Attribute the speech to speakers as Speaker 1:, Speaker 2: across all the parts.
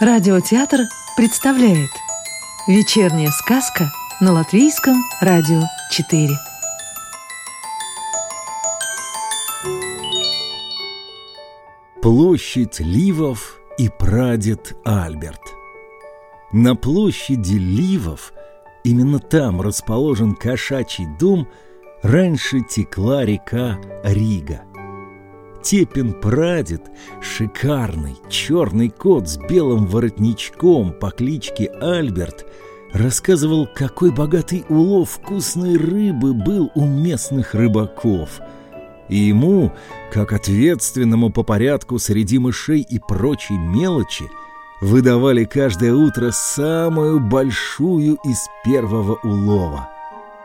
Speaker 1: Радиотеатр представляет Вечерняя сказка на Латвийском радио 4
Speaker 2: Площадь Ливов и прадед Альберт. На площади Ливов, именно там расположен кошачий дом, раньше текла река Рига Тепин прадед, шикарный черный кот с белым воротничком по кличке Альберт, рассказывал, какой богатый улов вкусной рыбы был у местных рыбаков. И ему, как ответственному по порядку среди мышей и прочей мелочи, выдавали каждое утро самую большую из первого улова.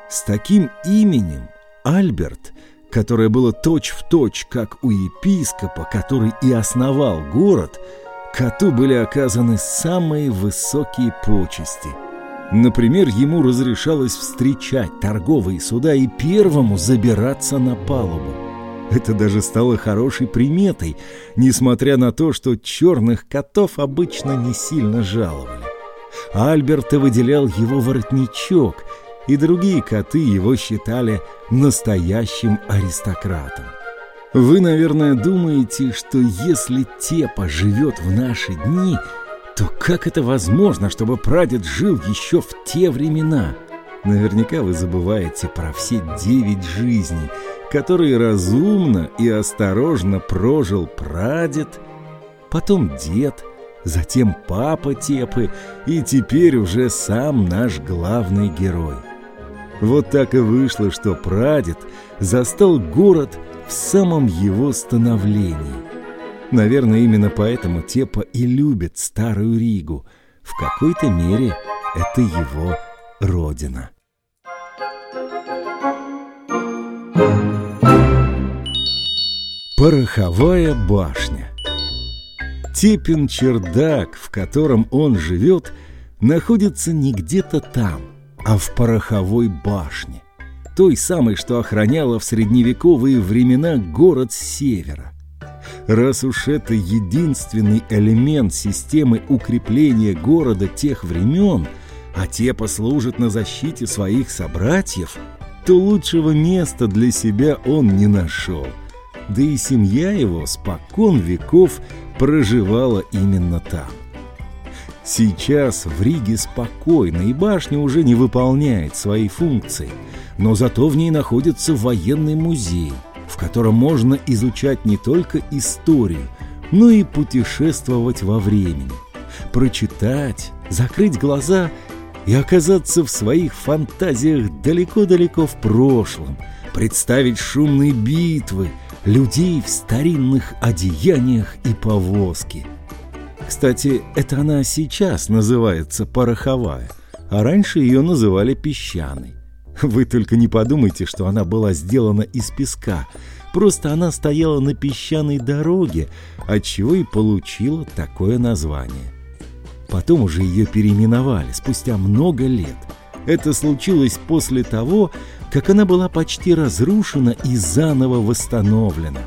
Speaker 2: С таким именем Альберт – которое было точь-в-точь, точь, как у епископа, который и основал город, коту были оказаны самые высокие почести. Например, ему разрешалось встречать торговые суда и первому забираться на палубу. Это даже стало хорошей приметой, несмотря на то, что черных котов обычно не сильно жаловали. Альберта выделял его воротничок – и другие коты его считали настоящим аристократом. Вы, наверное, думаете, что если Тепа живет в наши дни, то как это возможно, чтобы прадед жил еще в те времена? Наверняка вы забываете про все девять жизней, которые разумно и осторожно прожил прадед, потом дед, затем папа Тепы и теперь уже сам наш главный герой – вот так и вышло, что прадед застал город в самом его становлении. Наверное, именно поэтому Тепа и любит Старую Ригу. В какой-то мере это его родина. Пороховая башня Тепин чердак, в котором он живет, находится не где-то там, а в пороховой башне, той самой, что охраняла в средневековые времена город севера. Раз уж это единственный элемент системы укрепления города тех времен, а те послужат на защите своих собратьев, то лучшего места для себя он не нашел. Да и семья его спокон веков проживала именно там. Сейчас в Риге спокойно, и башня уже не выполняет свои функции, но зато в ней находится военный музей, в котором можно изучать не только историю, но и путешествовать во времени, прочитать, закрыть глаза и оказаться в своих фантазиях далеко-далеко в прошлом, представить шумные битвы, людей в старинных одеяниях и повозки – кстати, это она сейчас называется пороховая, а раньше ее называли песчаной. Вы только не подумайте, что она была сделана из песка. Просто она стояла на песчаной дороге, отчего и получила такое название. Потом уже ее переименовали спустя много лет. Это случилось после того, как она была почти разрушена и заново восстановлена.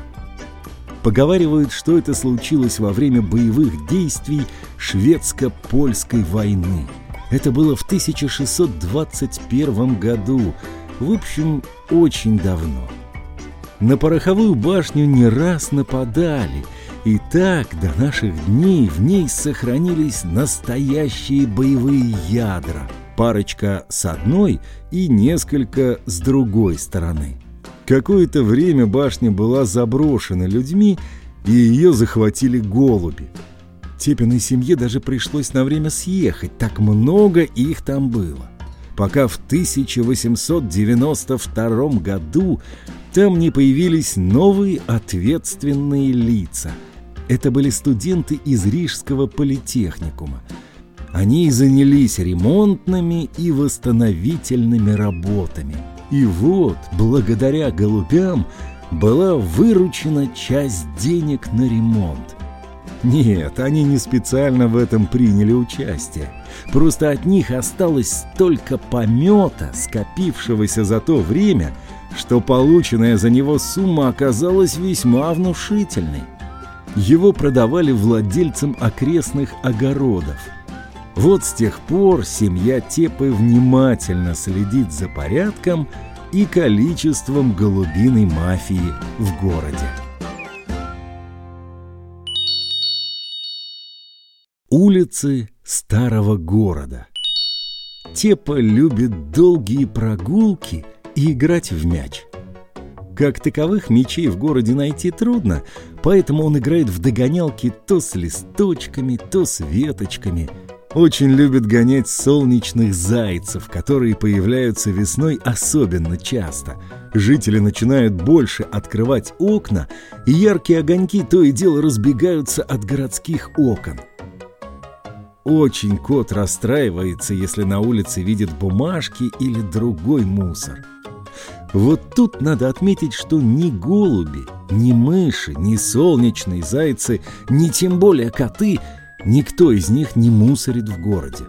Speaker 2: Поговаривают, что это случилось во время боевых действий шведско-польской войны. Это было в 1621 году, в общем, очень давно. На пороховую башню не раз нападали, и так до наших дней в ней сохранились настоящие боевые ядра, парочка с одной и несколько с другой стороны. Какое-то время башня была заброшена людьми, и ее захватили голуби. Тепиной семье даже пришлось на время съехать, так много их там было. Пока в 1892 году там не появились новые ответственные лица. Это были студенты из Рижского политехникума. Они занялись ремонтными и восстановительными работами – и вот, благодаря голубям, была выручена часть денег на ремонт. Нет, они не специально в этом приняли участие. Просто от них осталось столько помета, скопившегося за то время, что полученная за него сумма оказалась весьма внушительной. его продавали владельцам окрестных огородов. Вот с тех пор семья Тепы внимательно следит за порядком и количеством голубиной мафии в городе. Улицы старого города. Тепа любит долгие прогулки и играть в мяч. Как таковых мячей в городе найти трудно, поэтому он играет в догонялки то с листочками, то с веточками. Очень любит гонять солнечных зайцев, которые появляются весной особенно часто. Жители начинают больше открывать окна, и яркие огоньки то и дело разбегаются от городских окон. Очень кот расстраивается, если на улице видит бумажки или другой мусор. Вот тут надо отметить, что ни голуби, ни мыши, ни солнечные зайцы, ни тем более коты, никто из них не мусорит в городе.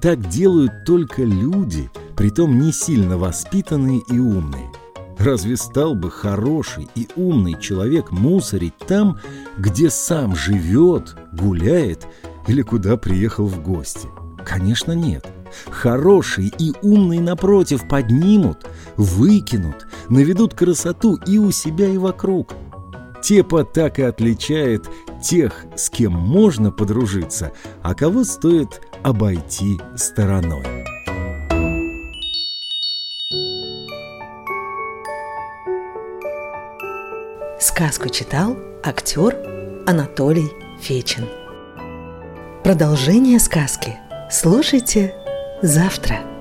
Speaker 2: Так делают только люди, притом не сильно воспитанные и умные. Разве стал бы хороший и умный человек мусорить там, где сам живет, гуляет или куда приехал в гости? Конечно, нет. Хорошие и умные, напротив, поднимут, выкинут, наведут красоту и у себя, и вокруг. Тепа так и отличает тех, с кем можно подружиться, а кого стоит обойти стороной.
Speaker 1: Сказку читал актер Анатолий Фечин. Продолжение сказки слушайте завтра.